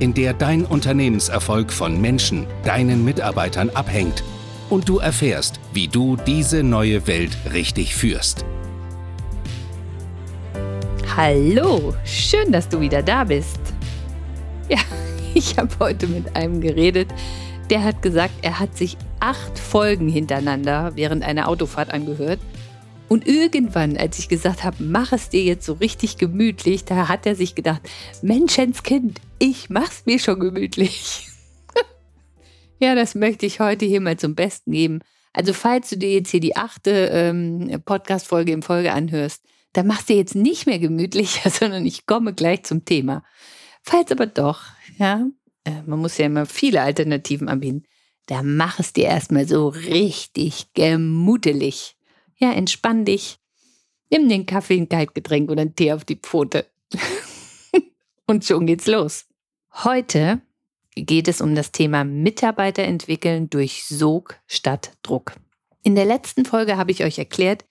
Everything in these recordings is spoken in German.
in der dein Unternehmenserfolg von Menschen, deinen Mitarbeitern abhängt und du erfährst, wie du diese neue Welt richtig führst. Hallo, schön, dass du wieder da bist. Ja, ich habe heute mit einem geredet, der hat gesagt, er hat sich acht Folgen hintereinander während einer Autofahrt angehört und irgendwann, als ich gesagt habe, mach es dir jetzt so richtig gemütlich, da hat er sich gedacht, Menschenskind, ich mach's mir schon gemütlich. ja, das möchte ich heute hier mal zum Besten geben. Also falls du dir jetzt hier die achte ähm, Podcast-Folge in Folge anhörst, dann machst du jetzt nicht mehr gemütlicher, sondern ich komme gleich zum Thema. Falls aber doch, ja, äh, man muss ja immer viele Alternativen anbieten, dann mach es dir erstmal so richtig gemütlich. Ja, entspann dich. Nimm den Kaffee, ein Kaltgetränk oder einen Tee auf die Pfote. Und schon geht's los. Heute geht es um das Thema Mitarbeiter entwickeln durch Sog statt Druck. In der letzten Folge habe ich euch erklärt,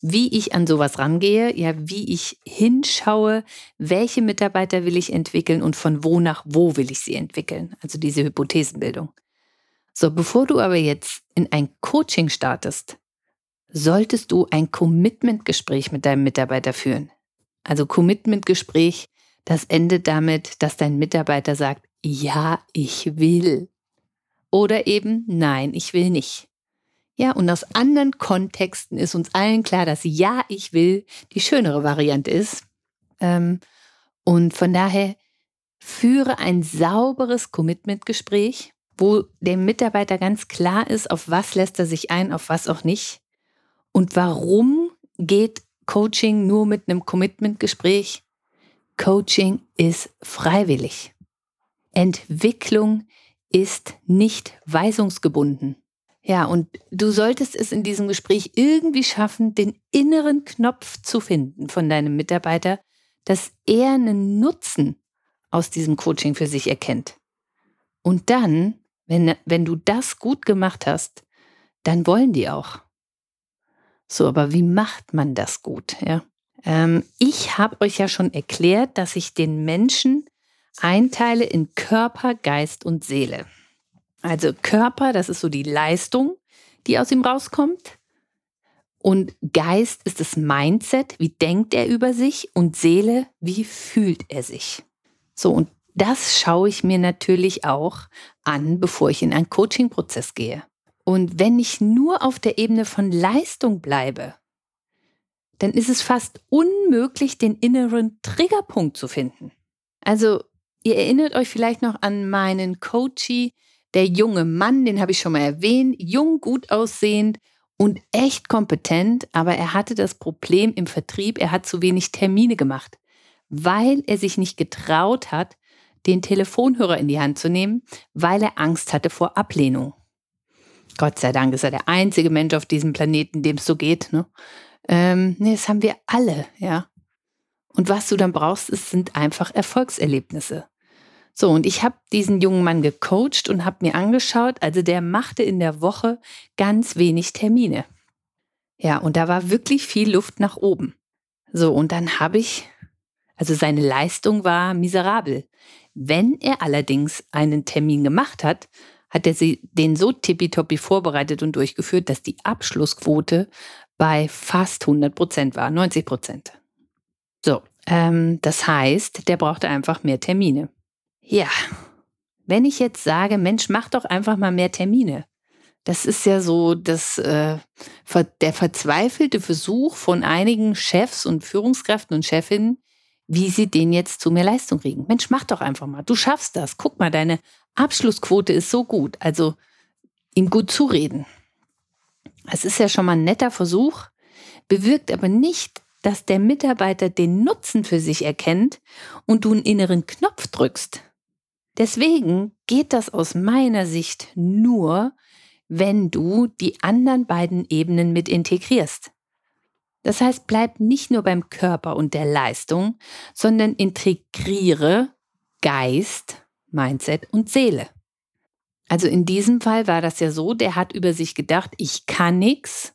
wie ich an sowas rangehe, ja, wie ich hinschaue, welche Mitarbeiter will ich entwickeln und von wo nach wo will ich sie entwickeln. Also diese Hypothesenbildung. So, bevor du aber jetzt in ein Coaching startest, solltest du ein Commitment-Gespräch mit deinem Mitarbeiter führen. Also Commitment-Gespräch, das endet damit, dass dein Mitarbeiter sagt, ja, ich will. Oder eben, nein, ich will nicht. Ja, und aus anderen Kontexten ist uns allen klar, dass ja, ich will die schönere Variante ist. Ähm, und von daher führe ein sauberes Commitment-Gespräch, wo dem Mitarbeiter ganz klar ist, auf was lässt er sich ein, auf was auch nicht. Und warum geht Coaching nur mit einem Commitment-Gespräch? Coaching ist freiwillig. Entwicklung ist nicht weisungsgebunden. Ja, und du solltest es in diesem Gespräch irgendwie schaffen, den inneren Knopf zu finden von deinem Mitarbeiter, dass er einen Nutzen aus diesem Coaching für sich erkennt. Und dann, wenn, wenn du das gut gemacht hast, dann wollen die auch. So, aber wie macht man das gut? Ja? Ähm, ich habe euch ja schon erklärt, dass ich den Menschen einteile in Körper, Geist und Seele. Also Körper, das ist so die Leistung, die aus ihm rauskommt. Und Geist ist das Mindset, wie denkt er über sich? Und Seele, wie fühlt er sich? So, und das schaue ich mir natürlich auch an, bevor ich in einen Coaching-Prozess gehe. Und wenn ich nur auf der Ebene von Leistung bleibe, dann ist es fast unmöglich, den inneren Triggerpunkt zu finden. Also, ihr erinnert euch vielleicht noch an meinen Coachie, der junge Mann, den habe ich schon mal erwähnt, jung, gut aussehend und echt kompetent, aber er hatte das Problem im Vertrieb, er hat zu wenig Termine gemacht, weil er sich nicht getraut hat, den Telefonhörer in die Hand zu nehmen, weil er Angst hatte vor Ablehnung. Gott sei Dank ist er der einzige Mensch auf diesem Planeten, dem es so geht. Ne? Ähm, nee, das haben wir alle, ja. Und was du dann brauchst, ist, sind einfach Erfolgserlebnisse. So, und ich habe diesen jungen Mann gecoacht und habe mir angeschaut, also der machte in der Woche ganz wenig Termine. Ja, und da war wirklich viel Luft nach oben. So, und dann habe ich, also seine Leistung war miserabel. Wenn er allerdings einen Termin gemacht hat, hat er sie, den so tippitoppi vorbereitet und durchgeführt, dass die Abschlussquote bei fast 100 Prozent war, 90 Prozent. So, ähm, das heißt, der brauchte einfach mehr Termine. Ja, wenn ich jetzt sage, Mensch, mach doch einfach mal mehr Termine. Das ist ja so das, äh, der verzweifelte Versuch von einigen Chefs und Führungskräften und Chefinnen, wie sie den jetzt zu mehr Leistung kriegen. Mensch, mach doch einfach mal. Du schaffst das. Guck mal, deine Abschlussquote ist so gut. Also ihm gut zureden. Es ist ja schon mal ein netter Versuch, bewirkt aber nicht, dass der Mitarbeiter den Nutzen für sich erkennt und du einen inneren Knopf drückst. Deswegen geht das aus meiner Sicht nur, wenn du die anderen beiden Ebenen mit integrierst. Das heißt, bleib nicht nur beim Körper und der Leistung, sondern integriere Geist, Mindset und Seele. Also in diesem Fall war das ja so, der hat über sich gedacht, ich kann nichts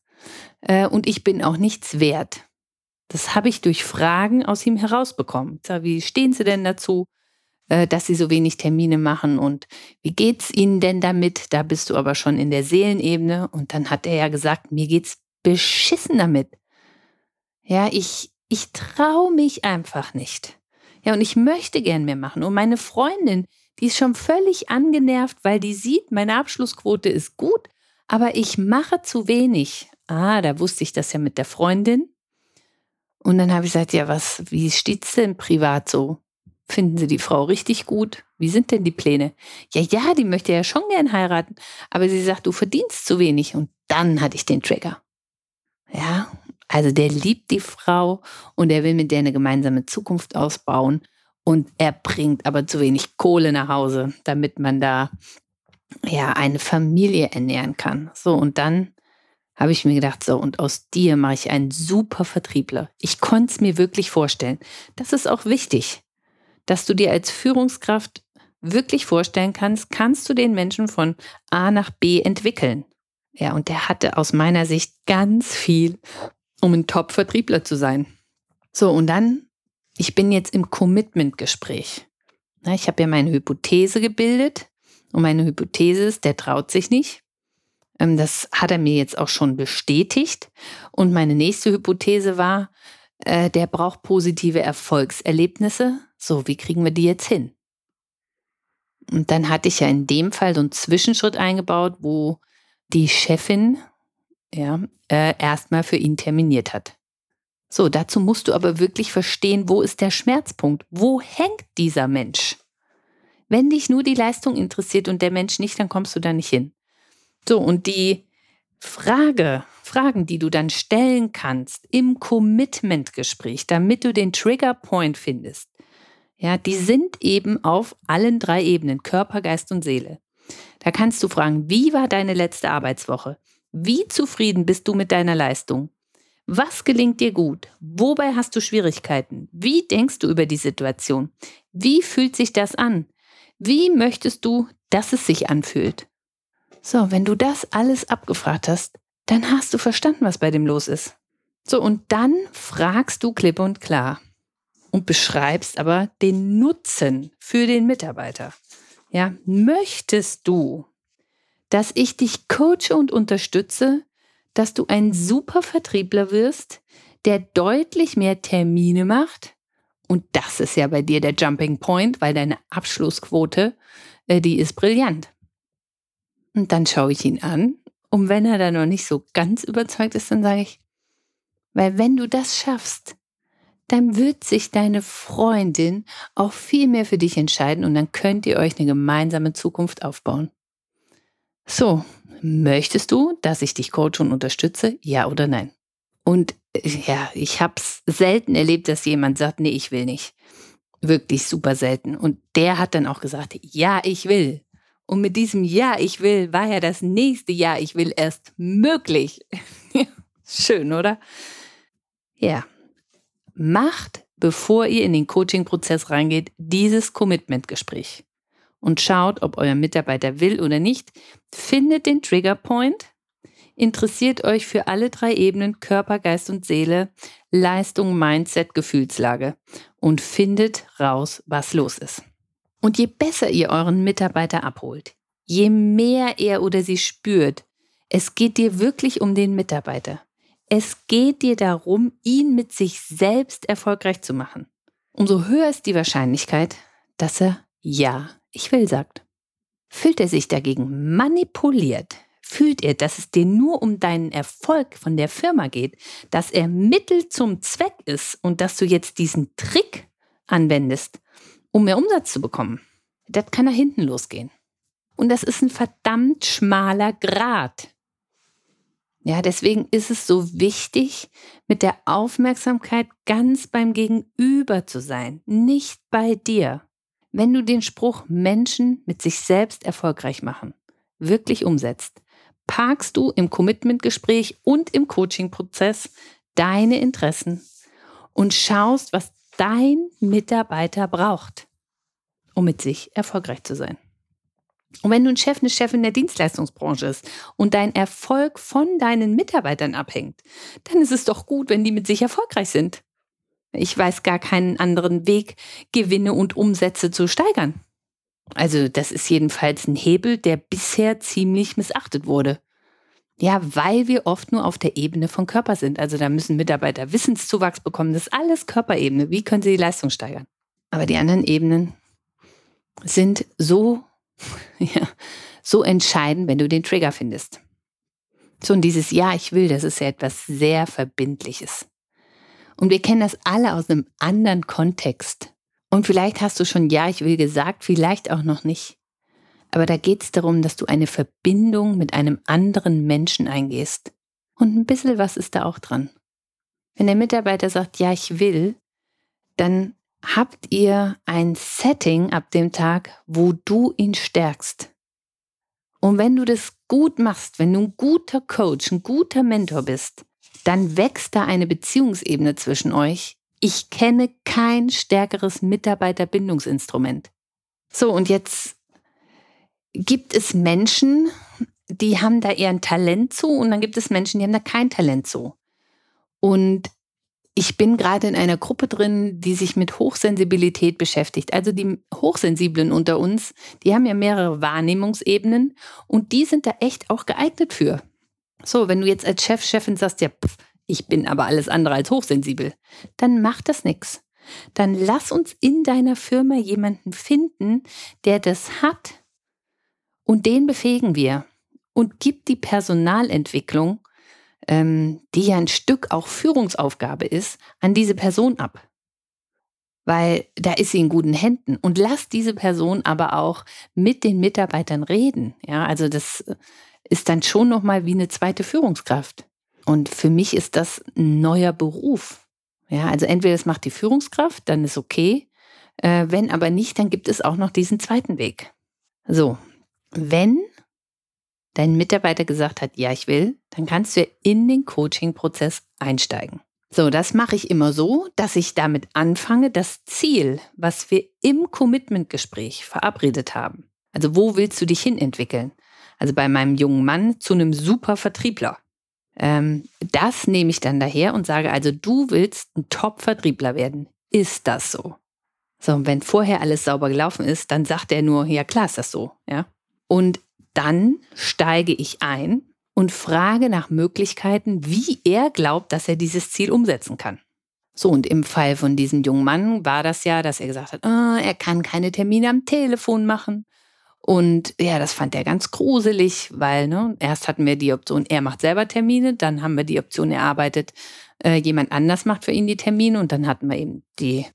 äh, und ich bin auch nichts wert. Das habe ich durch Fragen aus ihm herausbekommen. Wie stehen Sie denn dazu, äh, dass Sie so wenig Termine machen und wie geht's Ihnen denn damit? Da bist du aber schon in der Seelenebene und dann hat er ja gesagt, mir geht's beschissen damit. Ja, ich, ich traue mich einfach nicht. Ja, und ich möchte gern mehr machen. Und meine Freundin, die ist schon völlig angenervt, weil die sieht, meine Abschlussquote ist gut, aber ich mache zu wenig. Ah, da wusste ich das ja mit der Freundin. Und dann habe ich gesagt, ja, was, wie steht's denn privat so? Finden Sie die Frau richtig gut? Wie sind denn die Pläne? Ja, ja, die möchte ja schon gern heiraten, aber sie sagt, du verdienst zu wenig. Und dann hatte ich den Trigger. Ja, also der liebt die Frau und er will mit der eine gemeinsame Zukunft ausbauen. Und er bringt aber zu wenig Kohle nach Hause, damit man da ja eine Familie ernähren kann. So, und dann habe ich mir gedacht, so, und aus dir mache ich einen super Vertriebler. Ich konnte es mir wirklich vorstellen. Das ist auch wichtig, dass du dir als Führungskraft wirklich vorstellen kannst, kannst du den Menschen von A nach B entwickeln. Ja, und der hatte aus meiner Sicht ganz viel um ein Top-Vertriebler zu sein. So, und dann, ich bin jetzt im Commitment-Gespräch. Ich habe ja meine Hypothese gebildet und meine Hypothese ist, der traut sich nicht. Ähm, das hat er mir jetzt auch schon bestätigt. Und meine nächste Hypothese war, äh, der braucht positive Erfolgserlebnisse. So, wie kriegen wir die jetzt hin? Und dann hatte ich ja in dem Fall so einen Zwischenschritt eingebaut, wo die Chefin ja, äh, erstmal für ihn terminiert hat. So, dazu musst du aber wirklich verstehen, wo ist der Schmerzpunkt? Wo hängt dieser Mensch? Wenn dich nur die Leistung interessiert und der Mensch nicht, dann kommst du da nicht hin. So, und die Frage, Fragen, die du dann stellen kannst im Commitment-Gespräch, damit du den Trigger-Point findest, ja, die sind eben auf allen drei Ebenen, Körper, Geist und Seele. Da kannst du fragen, wie war deine letzte Arbeitswoche? Wie zufrieden bist du mit deiner Leistung? Was gelingt dir gut? Wobei hast du Schwierigkeiten? Wie denkst du über die Situation? Wie fühlt sich das an? Wie möchtest du, dass es sich anfühlt? So, wenn du das alles abgefragt hast, dann hast du verstanden, was bei dem los ist. So, und dann fragst du klipp und klar und beschreibst aber den Nutzen für den Mitarbeiter. Ja, möchtest du, dass ich dich coache und unterstütze, dass du ein super Vertriebler wirst, der deutlich mehr Termine macht. Und das ist ja bei dir der Jumping Point, weil deine Abschlussquote, äh, die ist brillant. Und dann schaue ich ihn an. Und wenn er da noch nicht so ganz überzeugt ist, dann sage ich, weil wenn du das schaffst, dann wird sich deine Freundin auch viel mehr für dich entscheiden und dann könnt ihr euch eine gemeinsame Zukunft aufbauen. So, möchtest du, dass ich dich coache und unterstütze? Ja oder nein? Und äh, ja, ich habe es selten erlebt, dass jemand sagt, nee, ich will nicht. Wirklich super selten. Und der hat dann auch gesagt, ja, ich will. Und mit diesem Ja, ich will, war ja das nächste Ja, ich will erst möglich. Schön, oder? Ja. Macht, bevor ihr in den Coaching-Prozess reingeht, dieses Commitment-Gespräch und schaut, ob euer Mitarbeiter will oder nicht. Findet den Trigger Point. Interessiert euch für alle drei Ebenen Körper, Geist und Seele, Leistung, Mindset, Gefühlslage und findet raus, was los ist. Und je besser ihr euren Mitarbeiter abholt, je mehr er oder sie spürt, es geht dir wirklich um den Mitarbeiter. Es geht dir darum, ihn mit sich selbst erfolgreich zu machen. Umso höher ist die Wahrscheinlichkeit, dass er Ja ich will sagt. Fühlt er sich dagegen manipuliert, fühlt er, dass es dir nur um deinen Erfolg von der Firma geht, dass er Mittel zum Zweck ist und dass du jetzt diesen Trick anwendest, um mehr Umsatz zu bekommen, das kann nach hinten losgehen. Und das ist ein verdammt schmaler Grat. Ja, deswegen ist es so wichtig, mit der Aufmerksamkeit ganz beim Gegenüber zu sein, nicht bei dir. Wenn du den Spruch Menschen mit sich selbst erfolgreich machen wirklich umsetzt, parkst du im Commitment-Gespräch und im Coaching-Prozess deine Interessen und schaust, was dein Mitarbeiter braucht, um mit sich erfolgreich zu sein. Und wenn du ein Chef, eine Chefin der Dienstleistungsbranche ist und dein Erfolg von deinen Mitarbeitern abhängt, dann ist es doch gut, wenn die mit sich erfolgreich sind. Ich weiß gar keinen anderen Weg, Gewinne und Umsätze zu steigern. Also das ist jedenfalls ein Hebel, der bisher ziemlich missachtet wurde. Ja, weil wir oft nur auf der Ebene von Körper sind. Also da müssen Mitarbeiter Wissenszuwachs bekommen. Das ist alles Körperebene. Wie können sie die Leistung steigern? Aber die anderen Ebenen sind so, ja, so entscheidend, wenn du den Trigger findest. So, und dieses Ja, ich will, das ist ja etwas sehr Verbindliches. Und wir kennen das alle aus einem anderen Kontext. Und vielleicht hast du schon Ja, ich will gesagt, vielleicht auch noch nicht. Aber da geht es darum, dass du eine Verbindung mit einem anderen Menschen eingehst. Und ein bisschen was ist da auch dran. Wenn der Mitarbeiter sagt, ja, ich will, dann habt ihr ein Setting ab dem Tag, wo du ihn stärkst. Und wenn du das gut machst, wenn du ein guter Coach, ein guter Mentor bist, dann wächst da eine Beziehungsebene zwischen euch. Ich kenne kein stärkeres Mitarbeiterbindungsinstrument. So, und jetzt gibt es Menschen, die haben da eher ein Talent zu und dann gibt es Menschen, die haben da kein Talent zu. Und ich bin gerade in einer Gruppe drin, die sich mit Hochsensibilität beschäftigt. Also die Hochsensiblen unter uns, die haben ja mehrere Wahrnehmungsebenen und die sind da echt auch geeignet für. So, wenn du jetzt als Chef, Chefin sagst, ja, pff, ich bin aber alles andere als hochsensibel, dann macht das nichts. Dann lass uns in deiner Firma jemanden finden, der das hat und den befähigen wir und gibt die Personalentwicklung, ähm, die ja ein Stück auch Führungsaufgabe ist, an diese Person ab. Weil da ist sie in guten Händen. Und lass diese Person aber auch mit den Mitarbeitern reden. Ja, also das ist dann schon nochmal wie eine zweite Führungskraft. Und für mich ist das ein neuer Beruf. Ja, also entweder es macht die Führungskraft, dann ist okay. Äh, wenn aber nicht, dann gibt es auch noch diesen zweiten Weg. So, wenn dein Mitarbeiter gesagt hat, ja, ich will, dann kannst du in den Coaching-Prozess einsteigen. So, das mache ich immer so, dass ich damit anfange, das Ziel, was wir im Commitment-Gespräch verabredet haben. Also, wo willst du dich hin entwickeln? Also bei meinem jungen Mann zu einem super Vertriebler. Ähm, das nehme ich dann daher und sage, also du willst ein Top-Vertriebler werden. Ist das so? So, und wenn vorher alles sauber gelaufen ist, dann sagt er nur, ja klar ist das so, ja. Und dann steige ich ein und frage nach Möglichkeiten, wie er glaubt, dass er dieses Ziel umsetzen kann. So, und im Fall von diesem jungen Mann war das ja, dass er gesagt hat, oh, er kann keine Termine am Telefon machen. Und ja, das fand er ganz gruselig, weil ne, erst hatten wir die Option, er macht selber Termine, dann haben wir die Option erarbeitet, äh, jemand anders macht für ihn die Termine und dann hatten wir eben die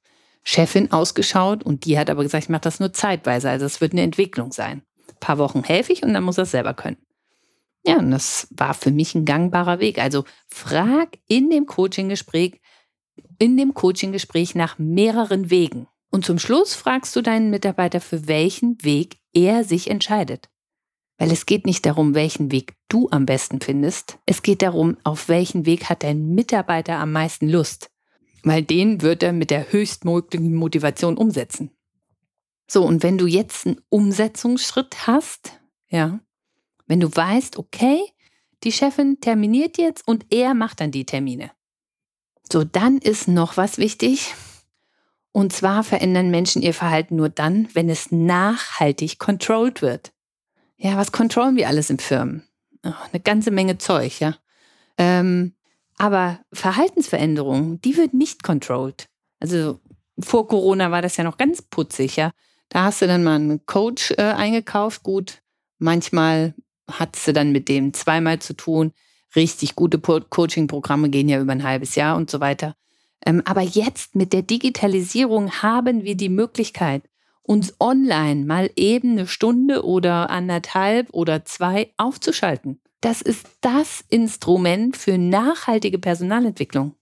Chefin ausgeschaut und die hat aber gesagt, ich mache das nur zeitweise, also es wird eine Entwicklung sein paar Wochen helfe ich und dann muss er es selber können. Ja, und das war für mich ein gangbarer Weg. Also frag in dem Coaching-Gespräch, in dem Coaching-Gespräch nach mehreren Wegen. Und zum Schluss fragst du deinen Mitarbeiter, für welchen Weg er sich entscheidet. Weil es geht nicht darum, welchen Weg du am besten findest. Es geht darum, auf welchen Weg hat dein Mitarbeiter am meisten Lust. Weil den wird er mit der höchstmöglichen Motivation umsetzen. So, und wenn du jetzt einen Umsetzungsschritt hast, ja, wenn du weißt, okay, die Chefin terminiert jetzt und er macht dann die Termine. So, dann ist noch was wichtig. Und zwar verändern Menschen ihr Verhalten nur dann, wenn es nachhaltig controlled wird. Ja, was kontrollen wir alles in Firmen? Oh, eine ganze Menge Zeug, ja. Ähm, aber Verhaltensveränderung, die wird nicht controlled. Also vor Corona war das ja noch ganz putzig, ja. Da hast du dann mal einen Coach äh, eingekauft. Gut, manchmal hat sie dann mit dem zweimal zu tun. Richtig gute Coaching-Programme gehen ja über ein halbes Jahr und so weiter. Ähm, aber jetzt mit der Digitalisierung haben wir die Möglichkeit, uns online mal eben eine Stunde oder anderthalb oder zwei aufzuschalten. Das ist das Instrument für nachhaltige Personalentwicklung.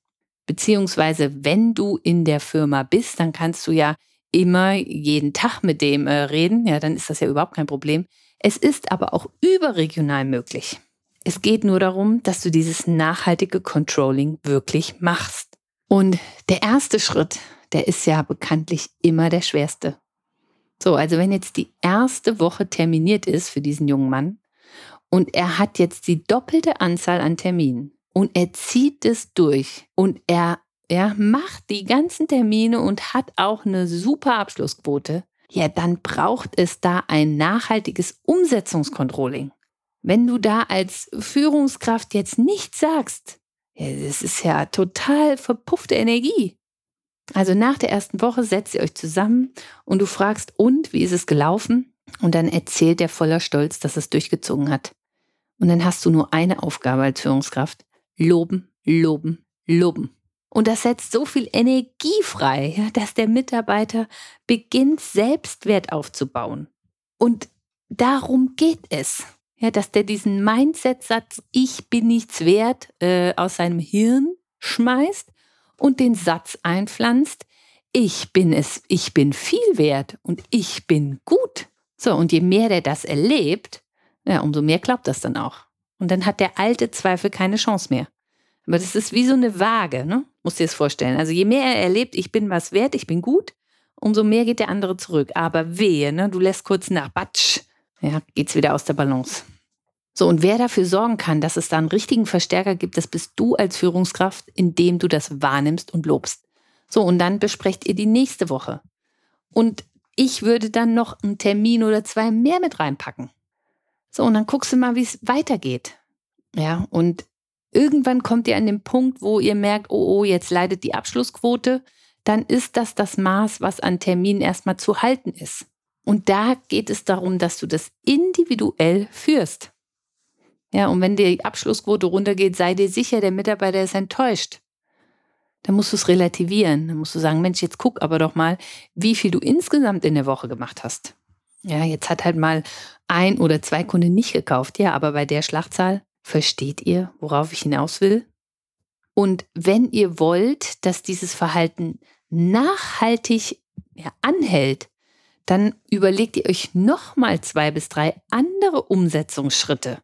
Beziehungsweise, wenn du in der Firma bist, dann kannst du ja immer jeden Tag mit dem äh, reden, ja, dann ist das ja überhaupt kein Problem. Es ist aber auch überregional möglich. Es geht nur darum, dass du dieses nachhaltige Controlling wirklich machst. Und der erste Schritt, der ist ja bekanntlich immer der schwerste. So, also wenn jetzt die erste Woche terminiert ist für diesen jungen Mann und er hat jetzt die doppelte Anzahl an Terminen und er zieht es durch und er ja, macht die ganzen Termine und hat auch eine super Abschlussquote, ja, dann braucht es da ein nachhaltiges Umsetzungskontrolling. Wenn du da als Führungskraft jetzt nichts sagst, das ist ja total verpuffte Energie. Also nach der ersten Woche setzt ihr euch zusammen und du fragst, und wie ist es gelaufen? Und dann erzählt er voller Stolz, dass es durchgezogen hat. Und dann hast du nur eine Aufgabe als Führungskraft. Loben, loben, loben. Und das setzt so viel Energie frei, dass der Mitarbeiter beginnt, Selbstwert aufzubauen. Und darum geht es. Ja, dass der diesen Mindset-Satz, ich bin nichts wert, äh, aus seinem Hirn schmeißt und den Satz einpflanzt, ich bin es, ich bin viel wert und ich bin gut. So, und je mehr der das erlebt, ja, umso mehr glaubt das dann auch. Und dann hat der alte Zweifel keine Chance mehr. Aber das ist wie so eine Waage, ne? Muss dir das vorstellen. Also je mehr er erlebt, ich bin was wert, ich bin gut, umso mehr geht der andere zurück. Aber wehe, ne? Du lässt kurz nach, batsch, ja, geht's wieder aus der Balance. So, und wer dafür sorgen kann, dass es da einen richtigen Verstärker gibt, das bist du als Führungskraft, indem du das wahrnimmst und lobst. So, und dann besprecht ihr die nächste Woche. Und ich würde dann noch einen Termin oder zwei mehr mit reinpacken. So, und dann guckst du mal, wie es weitergeht. Ja, und irgendwann kommt ihr an den Punkt, wo ihr merkt, oh, oh, jetzt leidet die Abschlussquote. Dann ist das das Maß, was an Terminen erstmal zu halten ist. Und da geht es darum, dass du das individuell führst. Ja, und wenn die Abschlussquote runtergeht, sei dir sicher, der Mitarbeiter ist enttäuscht. Dann musst du es relativieren. Dann musst du sagen, Mensch, jetzt guck aber doch mal, wie viel du insgesamt in der Woche gemacht hast. Ja, jetzt hat halt mal ein oder zwei Kunden nicht gekauft. Ja, aber bei der Schlachtzahl versteht ihr, worauf ich hinaus will? Und wenn ihr wollt, dass dieses Verhalten nachhaltig ja, anhält, dann überlegt ihr euch nochmal zwei bis drei andere Umsetzungsschritte.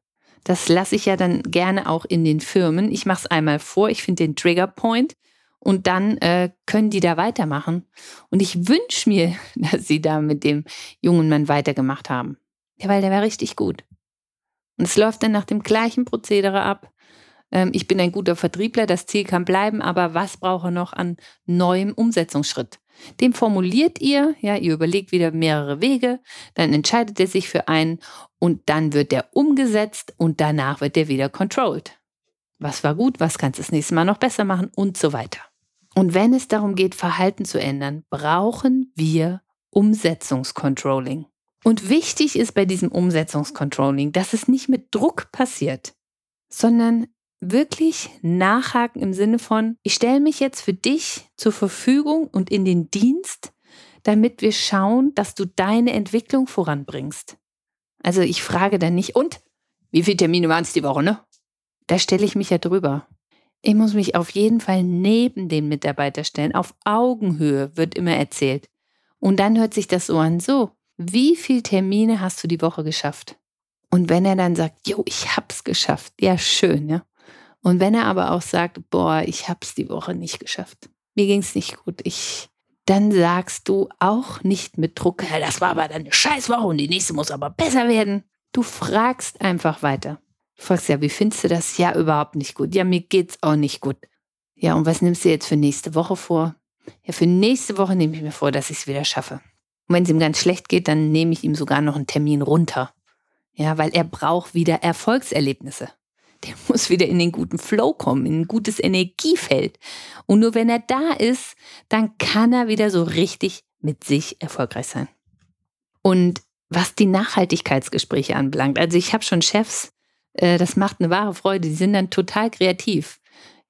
Das lasse ich ja dann gerne auch in den Firmen. Ich mache es einmal vor, ich finde den Trigger Point und dann äh, können die da weitermachen. Und ich wünsche mir, dass sie da mit dem jungen Mann weitergemacht haben. Ja, weil der war richtig gut. Und es läuft dann nach dem gleichen Prozedere ab. Ähm, ich bin ein guter Vertriebler, das Ziel kann bleiben, aber was brauche noch an neuem Umsetzungsschritt? Den formuliert ihr, ja, ihr überlegt wieder mehrere Wege, dann entscheidet er sich für einen und dann wird der umgesetzt und danach wird der wieder controlled. Was war gut, was kannst du das nächste Mal noch besser machen und so weiter. Und wenn es darum geht, Verhalten zu ändern, brauchen wir Umsetzungscontrolling. Und wichtig ist bei diesem Umsetzungscontrolling, dass es nicht mit Druck passiert, sondern wirklich nachhaken im Sinne von, ich stelle mich jetzt für dich zur Verfügung und in den Dienst, damit wir schauen, dass du deine Entwicklung voranbringst. Also ich frage dann nicht, und wie viele Termine waren es die Woche, ne? Da stelle ich mich ja drüber. Ich muss mich auf jeden Fall neben den Mitarbeiter stellen. Auf Augenhöhe wird immer erzählt. Und dann hört sich das so an, so, wie viele Termine hast du die Woche geschafft? Und wenn er dann sagt, jo, ich hab's geschafft, ja, schön, ja. Und wenn er aber auch sagt, boah, ich hab's die Woche nicht geschafft, mir ging's nicht gut, ich, dann sagst du auch nicht mit Druck, das war aber dann eine Scheißwoche und die nächste muss aber besser werden. Du fragst einfach weiter. Du fragst ja, wie findest du das? Ja, überhaupt nicht gut. Ja, mir geht's auch nicht gut. Ja, und was nimmst du jetzt für nächste Woche vor? Ja, für nächste Woche nehme ich mir vor, dass ich es wieder schaffe. Und wenn es ihm ganz schlecht geht, dann nehme ich ihm sogar noch einen Termin runter. Ja, weil er braucht wieder Erfolgserlebnisse der muss wieder in den guten Flow kommen, in ein gutes Energiefeld. Und nur wenn er da ist, dann kann er wieder so richtig mit sich erfolgreich sein. Und was die Nachhaltigkeitsgespräche anbelangt, also ich habe schon Chefs, äh, das macht eine wahre Freude, die sind dann total kreativ.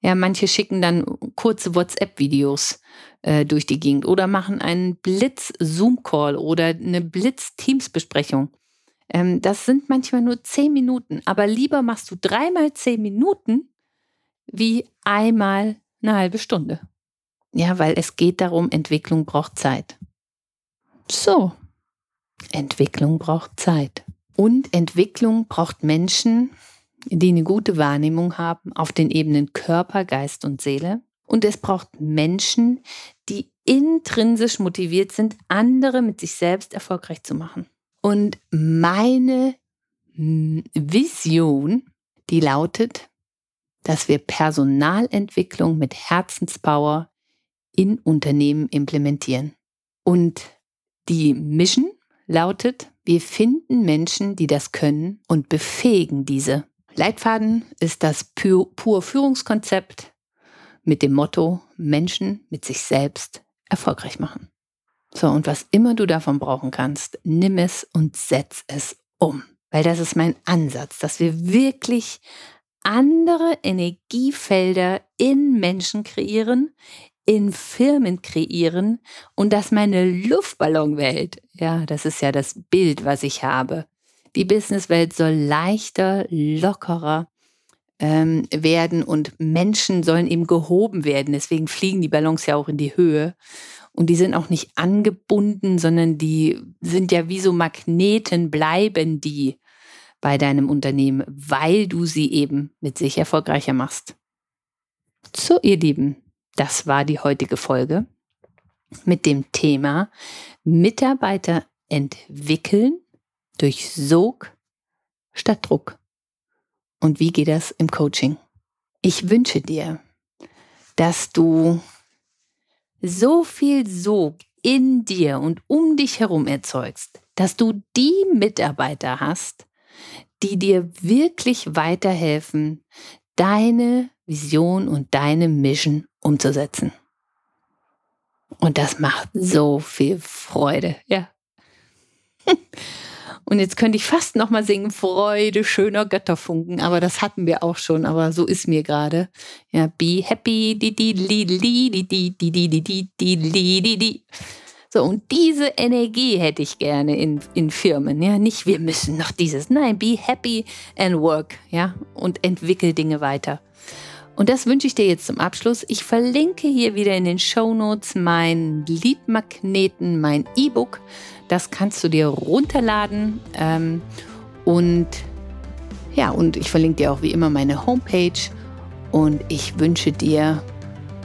Ja, manche schicken dann kurze WhatsApp-Videos äh, durch die Gegend oder machen einen Blitz-Zoom-Call oder eine Blitz-Teams-Besprechung. Ähm, das sind manchmal nur zehn Minuten, aber lieber machst du dreimal zehn Minuten wie einmal eine halbe Stunde. Ja, weil es geht darum, Entwicklung braucht Zeit. So, Entwicklung braucht Zeit. Und Entwicklung braucht Menschen, die eine gute Wahrnehmung haben auf den Ebenen Körper, Geist und Seele. Und es braucht Menschen, die intrinsisch motiviert sind, andere mit sich selbst erfolgreich zu machen. Und meine hm, Vision, die lautet, dass wir Personalentwicklung mit Herzenspower in Unternehmen implementieren. Und die Mission lautet, wir finden Menschen, die das können und befähigen diese. Leitfaden ist das pur, pur Führungskonzept mit dem Motto Menschen mit sich selbst erfolgreich machen. So, und was immer du davon brauchen kannst, nimm es und setz es um. Weil das ist mein Ansatz, dass wir wirklich andere Energiefelder in Menschen kreieren, in Firmen kreieren und dass meine Luftballonwelt, ja, das ist ja das Bild, was ich habe, die Businesswelt soll leichter, lockerer ähm, werden und Menschen sollen eben gehoben werden. Deswegen fliegen die Ballons ja auch in die Höhe. Und die sind auch nicht angebunden, sondern die sind ja wie so Magneten, bleiben die bei deinem Unternehmen, weil du sie eben mit sich erfolgreicher machst. So, ihr Lieben, das war die heutige Folge mit dem Thema Mitarbeiter entwickeln durch Sog statt Druck. Und wie geht das im Coaching? Ich wünsche dir, dass du so viel Sog in dir und um dich herum erzeugst, dass du die Mitarbeiter hast, die dir wirklich weiterhelfen, deine Vision und deine Mission umzusetzen. Und das macht so viel Freude, ja. Und jetzt könnte ich fast noch mal singen Freude schöner Götterfunken, aber das hatten wir auch schon, aber so ist mir gerade. Ja, be happy di di li li di di di di di di di li di di. So, und diese Energie hätte ich gerne in, in Firmen. Ja, nicht wir müssen noch dieses. Nein, be happy and work. Ja, und entwickel Dinge weiter. Und das wünsche ich dir jetzt zum Abschluss. Ich verlinke hier wieder in den Show Notes meinen Liedmagneten, mein E-Book. Das kannst du dir runterladen. Ähm, und ja, und ich verlinke dir auch wie immer meine Homepage. Und ich wünsche dir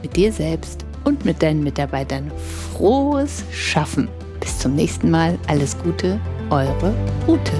mit dir selbst und mit deinen Mitarbeitern frohes Schaffen. Bis zum nächsten Mal. Alles Gute, eure Ute.